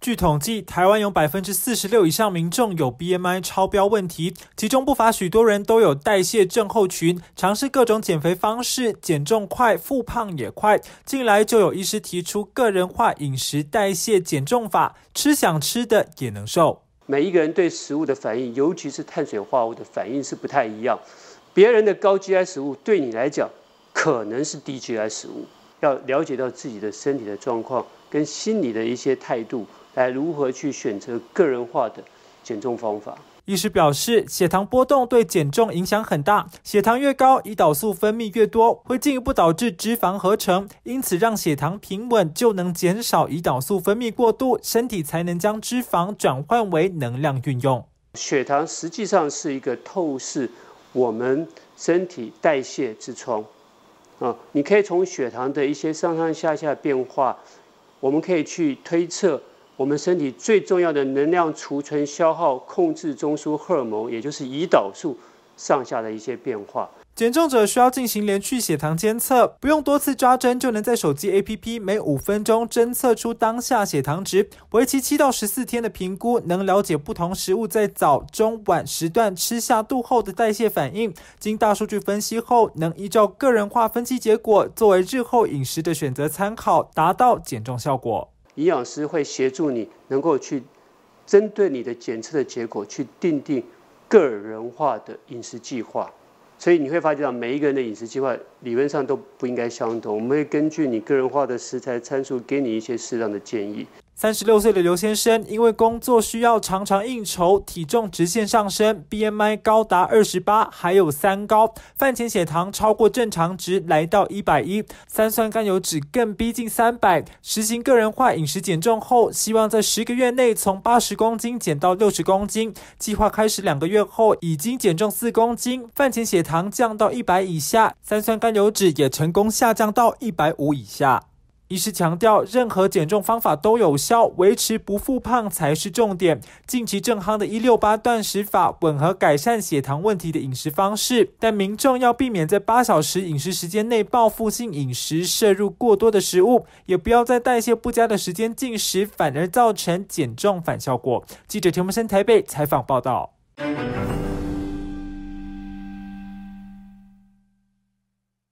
据统计，台湾有百分之四十六以上民众有 BMI 超标问题，其中不乏许多人都有代谢症候群，尝试各种减肥方式，减重快，复胖也快。近来就有医师提出个人化饮食代谢减重法，吃想吃的也能瘦。每一个人对食物的反应，尤其是碳水化合物的反应是不太一样。别人的高 GI 食物对你来讲可能是低 GI 食物，要了解到自己的身体的状况跟心理的一些态度。来如何去选择个人化的减重方法？医师表示，血糖波动对减重影响很大，血糖越高，胰岛素分泌越多，会进一步导致脂肪合成。因此，让血糖平稳，就能减少胰岛素分泌过度，身体才能将脂肪转换为能量运用。血糖实际上是一个透视我们身体代谢之窗啊，你可以从血糖的一些上上下下变化，我们可以去推测。我们身体最重要的能量储存、消耗、控制中枢荷尔蒙，也就是胰岛素上下的一些变化。减重者需要进行连续血糖监测，不用多次抓针，就能在手机 APP 每五分钟侦测出当下血糖值，为期七到十四天的评估，能了解不同食物在早、中、晚时段吃下肚后的代谢反应。经大数据分析后，能依照个人化分析结果，作为日后饮食的选择参考，达到减重效果。营养师会协助你，能够去针对你的检测的结果去定定个人化的饮食计划。所以你会发觉到每一个人的饮食计划理论上都不应该相同。我们会根据你个人化的食材参数，给你一些适当的建议。三十六岁的刘先生，因为工作需要常常应酬，体重直线上升，BMI 高达二十八，还有三高，饭前血糖超过正常值，来到一百一，三酸甘油脂更逼近三百。实行个人化饮食减重后，希望在十个月内从八十公斤减到六十公斤。计划开始两个月后，已经减重四公斤，饭前血糖降到一百以下，三酸甘油脂也成功下降到一百五以下。医师强调，任何减重方法都有效，维持不复胖才是重点。近期正夯的一六八断食法，吻合改善血糖问题的饮食方式，但民众要避免在八小时饮食时间内报复性饮食，摄入过多的食物，也不要在代谢不佳的时间进食，反而造成减重反效果。记者田木森台北采访报道。